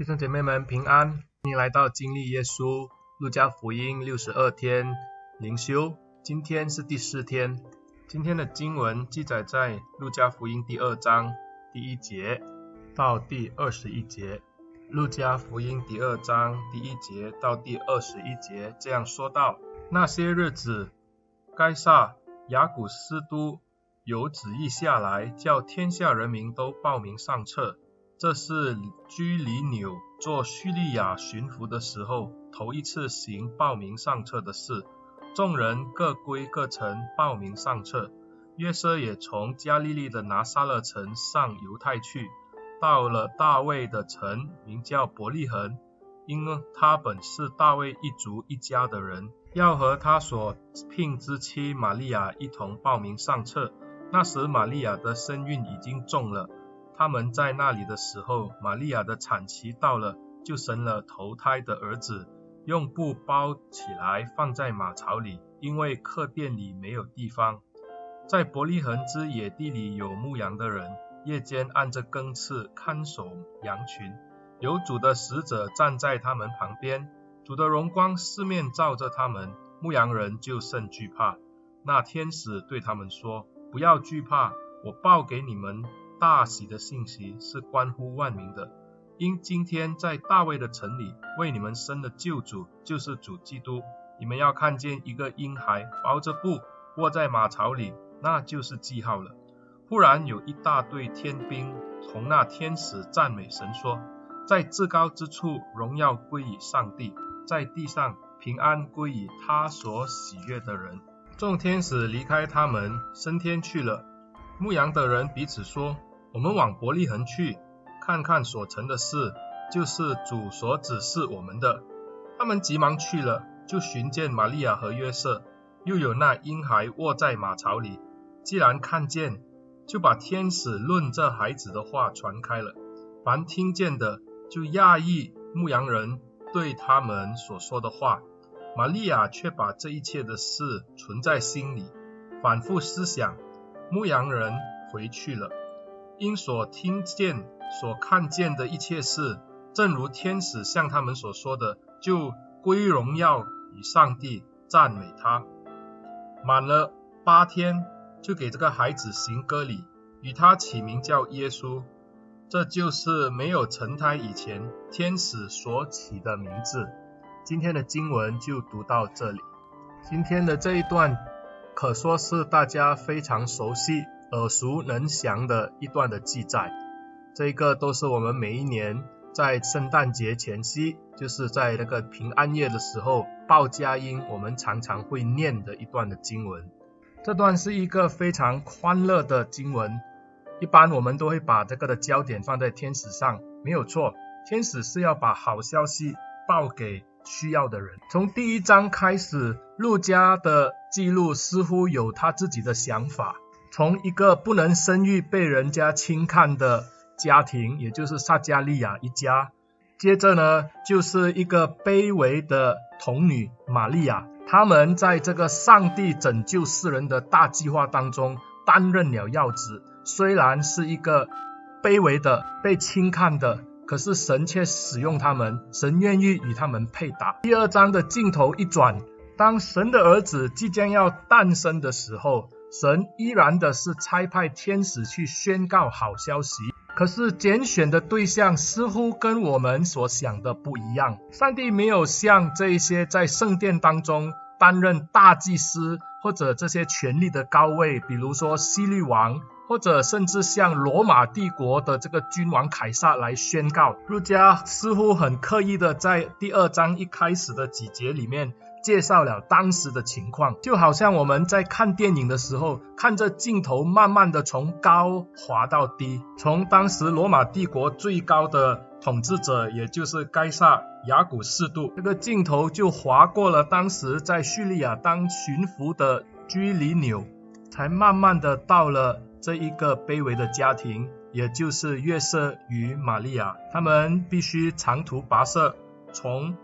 弟兄姐妹们平安，欢迎来到经历耶稣路加福音六十二天灵修，今天是第四天。今天的经文记载在路加福音第二章第一节到第二十一节。路加福音第二章第一节到第二十一节这样说道：那些日子，该撒亚古斯都有旨意下来，叫天下人民都报名上册。这是居里纽做叙利亚巡抚的时候，头一次行报名上册的事。众人各归各城报名上册。约瑟也从加利利的拿撒勒城上犹太去，到了大卫的城，名叫伯利恒，因他本是大卫一族一家的人，要和他所聘之妻玛利亚一同报名上册。那时玛利亚的身孕已经重了。他们在那里的时候，玛利亚的产期到了，就生了头胎的儿子，用布包起来放在马槽里，因为客店里没有地方。在伯利恒之野地里有牧羊的人，夜间按着更次看守羊群，有主的使者站在他们旁边，主的荣光四面照着他们，牧羊人就甚惧怕。那天使对他们说：“不要惧怕，我报给你们。”大喜的信息是关乎万民的，因今天在大卫的城里为你们生的救主就是主基督。你们要看见一个婴孩包着布卧在马槽里，那就是记号了。忽然有一大队天兵同那天使赞美神说，在至高之处荣耀归于上帝，在地上平安归于他所喜悦的人。众天使离开他们升天去了。牧羊的人彼此说。我们往伯利恒去，看看所成的事，就是主所指示我们的。他们急忙去了，就寻见玛利亚和约瑟，又有那婴孩卧在马槽里。既然看见，就把天使论这孩子的话传开了。凡听见的，就讶异牧羊人对他们所说的话。玛利亚却把这一切的事存在心里，反复思想。牧羊人回去了。因所听见、所看见的一切事，正如天使向他们所说的，就归荣耀与上帝，赞美他。满了八天，就给这个孩子行割礼，与他起名叫耶稣。这就是没有成胎以前，天使所起的名字。今天的经文就读到这里。今天的这一段，可说是大家非常熟悉。耳熟能详的一段的记载，这一个都是我们每一年在圣诞节前夕，就是在那个平安夜的时候报佳音，我们常常会念的一段的经文。这段是一个非常欢乐的经文，一般我们都会把这个的焦点放在天使上，没有错，天使是要把好消息报给需要的人。从第一章开始，路加的记录似乎有他自己的想法。从一个不能生育、被人家轻看的家庭，也就是撒迦利亚一家，接着呢，就是一个卑微的童女玛利亚，他们在这个上帝拯救世人的大计划当中担任了要职。虽然是一个卑微的、被轻看的，可是神却使用他们，神愿意与他们配搭。第二章的镜头一转，当神的儿子即将要诞生的时候。神依然的是差派天使去宣告好消息，可是拣选的对象似乎跟我们所想的不一样。上帝没有像这一些在圣殿当中担任大祭司或者这些权力的高位，比如说希律王，或者甚至像罗马帝国的这个君王凯撒来宣告。路加似乎很刻意的在第二章一开始的几节里面。介绍了当时的情况，就好像我们在看电影的时候，看着镜头慢慢的从高滑到低，从当时罗马帝国最高的统治者，也就是该萨·雅古四度，这个镜头就划过了当时在叙利亚当巡抚的居里纽，才慢慢的到了这一个卑微的家庭，也就是约瑟与玛利亚，他们必须长途跋涉，从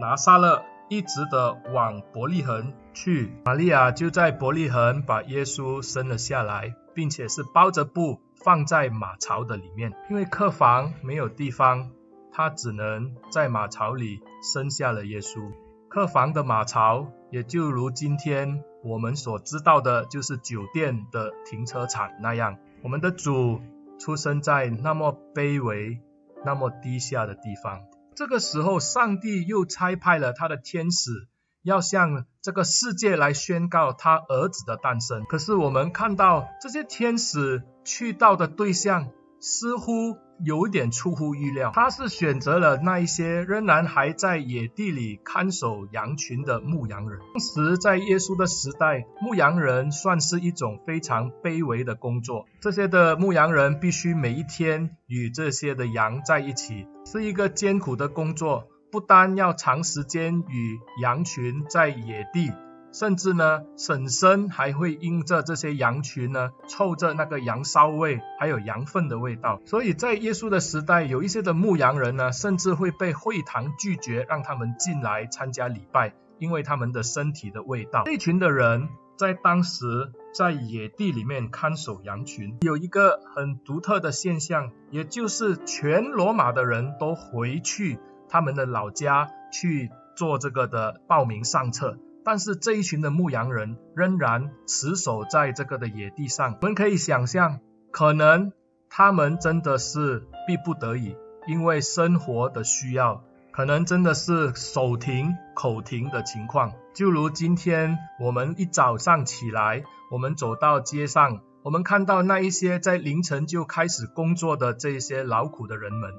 拿撒勒。一直的往伯利恒去，玛利亚就在伯利恒把耶稣生了下来，并且是包着布放在马槽的里面，因为客房没有地方，他只能在马槽里生下了耶稣。客房的马槽，也就如今天我们所知道的，就是酒店的停车场那样。我们的主出生在那么卑微、那么低下的地方。这个时候，上帝又差派了他的天使，要向这个世界来宣告他儿子的诞生。可是我们看到这些天使去到的对象，似乎有一点出乎意料，他是选择了那一些仍然还在野地里看守羊群的牧羊人。当时在耶稣的时代，牧羊人算是一种非常卑微的工作。这些的牧羊人必须每一天与这些的羊在一起，是一个艰苦的工作，不单要长时间与羊群在野地。甚至呢，婶婶还会因着这些羊群呢，臭着那个羊骚味，还有羊粪的味道。所以在耶稣的时代，有一些的牧羊人呢，甚至会被会堂拒绝让他们进来参加礼拜，因为他们的身体的味道。这群的人在当时在野地里面看守羊群，有一个很独特的现象，也就是全罗马的人都回去他们的老家去做这个的报名上册。但是这一群的牧羊人仍然死守在这个的野地上。我们可以想象，可能他们真的是逼不得已，因为生活的需要，可能真的是手停口停的情况。就如今天我们一早上起来，我们走到街上，我们看到那一些在凌晨就开始工作的这些劳苦的人们，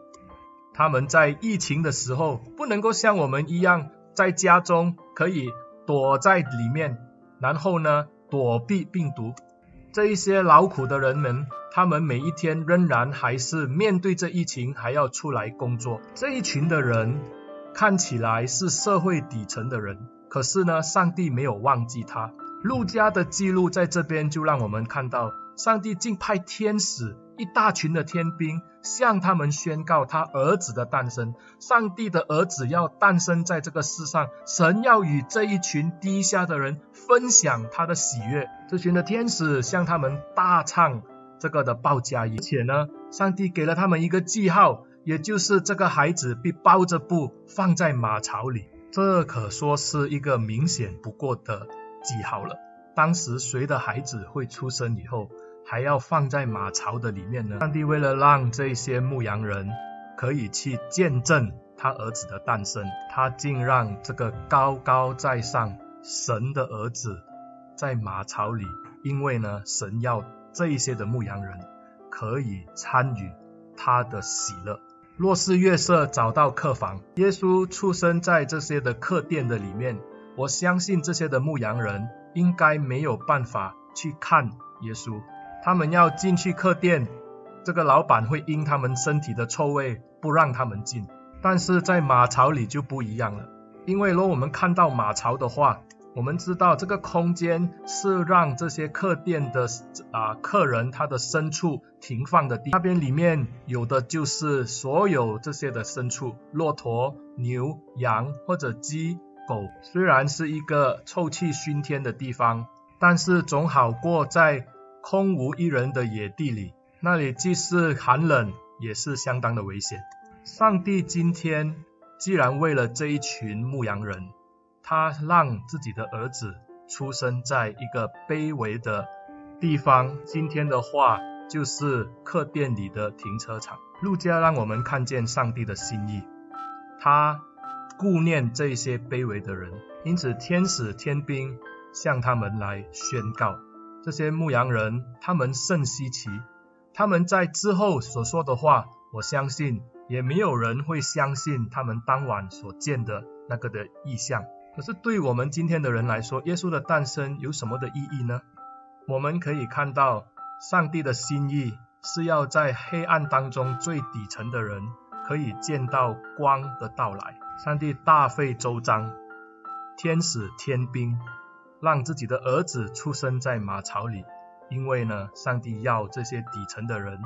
他们在疫情的时候不能够像我们一样在家中可以。躲在里面，然后呢，躲避病毒。这一些劳苦的人们，他们每一天仍然还是面对着疫情，还要出来工作。这一群的人看起来是社会底层的人，可是呢，上帝没有忘记他。路加的记录在这边就让我们看到，上帝竟派天使。一大群的天兵向他们宣告他儿子的诞生，上帝的儿子要诞生在这个世上，神要与这一群低下的人分享他的喜悦。这群的天使向他们大唱这个的报佳音，而且呢，上帝给了他们一个记号，也就是这个孩子被包着布放在马槽里，这可说是一个明显不过的记号了。当时谁的孩子会出生以后，还要放在马槽的里面呢？上帝为了让这些牧羊人可以去见证他儿子的诞生，他竟让这个高高在上神的儿子在马槽里，因为呢，神要这一些的牧羊人可以参与他的喜乐。若是月色找到客房，耶稣出生在这些的客店的里面，我相信这些的牧羊人应该没有办法去看耶稣。他们要进去客店，这个老板会因他们身体的臭味不让他们进。但是在马槽里就不一样了，因为如果我们看到马槽的话，我们知道这个空间是让这些客店的啊客人他的牲畜停放的地。那边里面有的就是所有这些的牲畜，骆驼、牛、羊或者鸡、狗。虽然是一个臭气熏天的地方，但是总好过在。空无一人的野地里，那里既是寒冷，也是相当的危险。上帝今天既然为了这一群牧羊人，他让自己的儿子出生在一个卑微的地方。今天的话就是客店里的停车场。路加让我们看见上帝的心意，他顾念这些卑微的人，因此天使天兵向他们来宣告。这些牧羊人，他们甚稀奇，他们在之后所说的话，我相信也没有人会相信他们当晚所见的那个的异象。可是对我们今天的人来说，耶稣的诞生有什么的意义呢？我们可以看到，上帝的心意是要在黑暗当中最底层的人可以见到光的到来。上帝大费周章，天使天兵。让自己的儿子出生在马槽里，因为呢，上帝要这些底层的人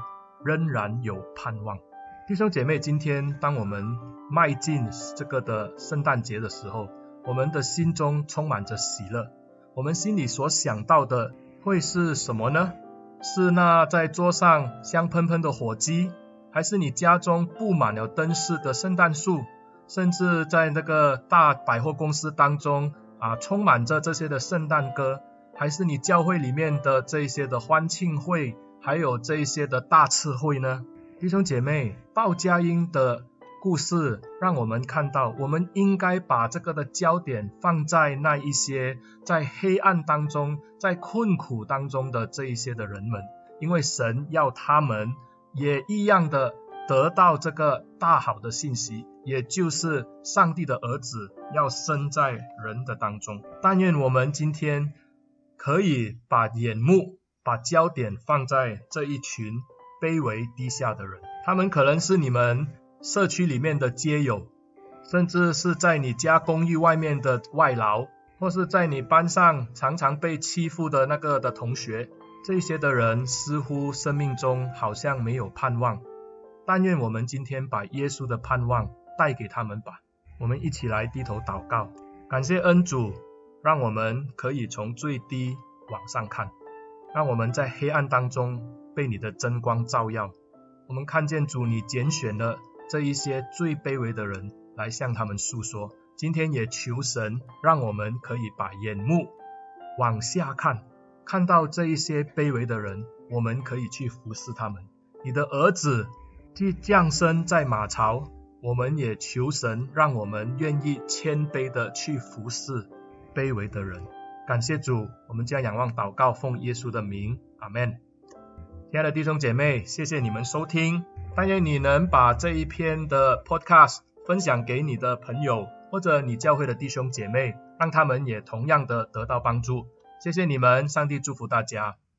仍然有盼望。弟兄姐妹，今天当我们迈进这个的圣诞节的时候，我们的心中充满着喜乐。我们心里所想到的会是什么呢？是那在桌上香喷喷的火鸡，还是你家中布满了灯饰的圣诞树，甚至在那个大百货公司当中啊，充满着这些的圣诞歌，还是你教会里面的这些的欢庆会，还有这一些的大次会呢？弟兄姐妹，报佳音的故事让我们看到，我们应该把这个的焦点放在那一些在黑暗当中、在困苦当中的这一些的人们，因为神要他们。也一样的得到这个大好的信息，也就是上帝的儿子要生在人的当中。但愿我们今天可以把眼目、把焦点放在这一群卑微低下的人。他们可能是你们社区里面的街友，甚至是在你家公寓外面的外劳，或是在你班上常常被欺负的那个的同学。这些的人似乎生命中好像没有盼望，但愿我们今天把耶稣的盼望带给他们吧。我们一起来低头祷告，感谢恩主，让我们可以从最低往上看，让我们在黑暗当中被你的真光照耀。我们看见主，你拣选了这一些最卑微的人来向他们诉说。今天也求神，让我们可以把眼目往下看。看到这一些卑微的人，我们可以去服侍他们。你的儿子既降生在马槽，我们也求神，让我们愿意谦卑的去服侍卑微的人。感谢主，我们将仰望祷告，奉耶稣的名，阿门。亲爱的弟兄姐妹，谢谢你们收听。但愿你能把这一篇的 podcast 分享给你的朋友，或者你教会的弟兄姐妹，让他们也同样的得到帮助。谢谢你们，上帝祝福大家。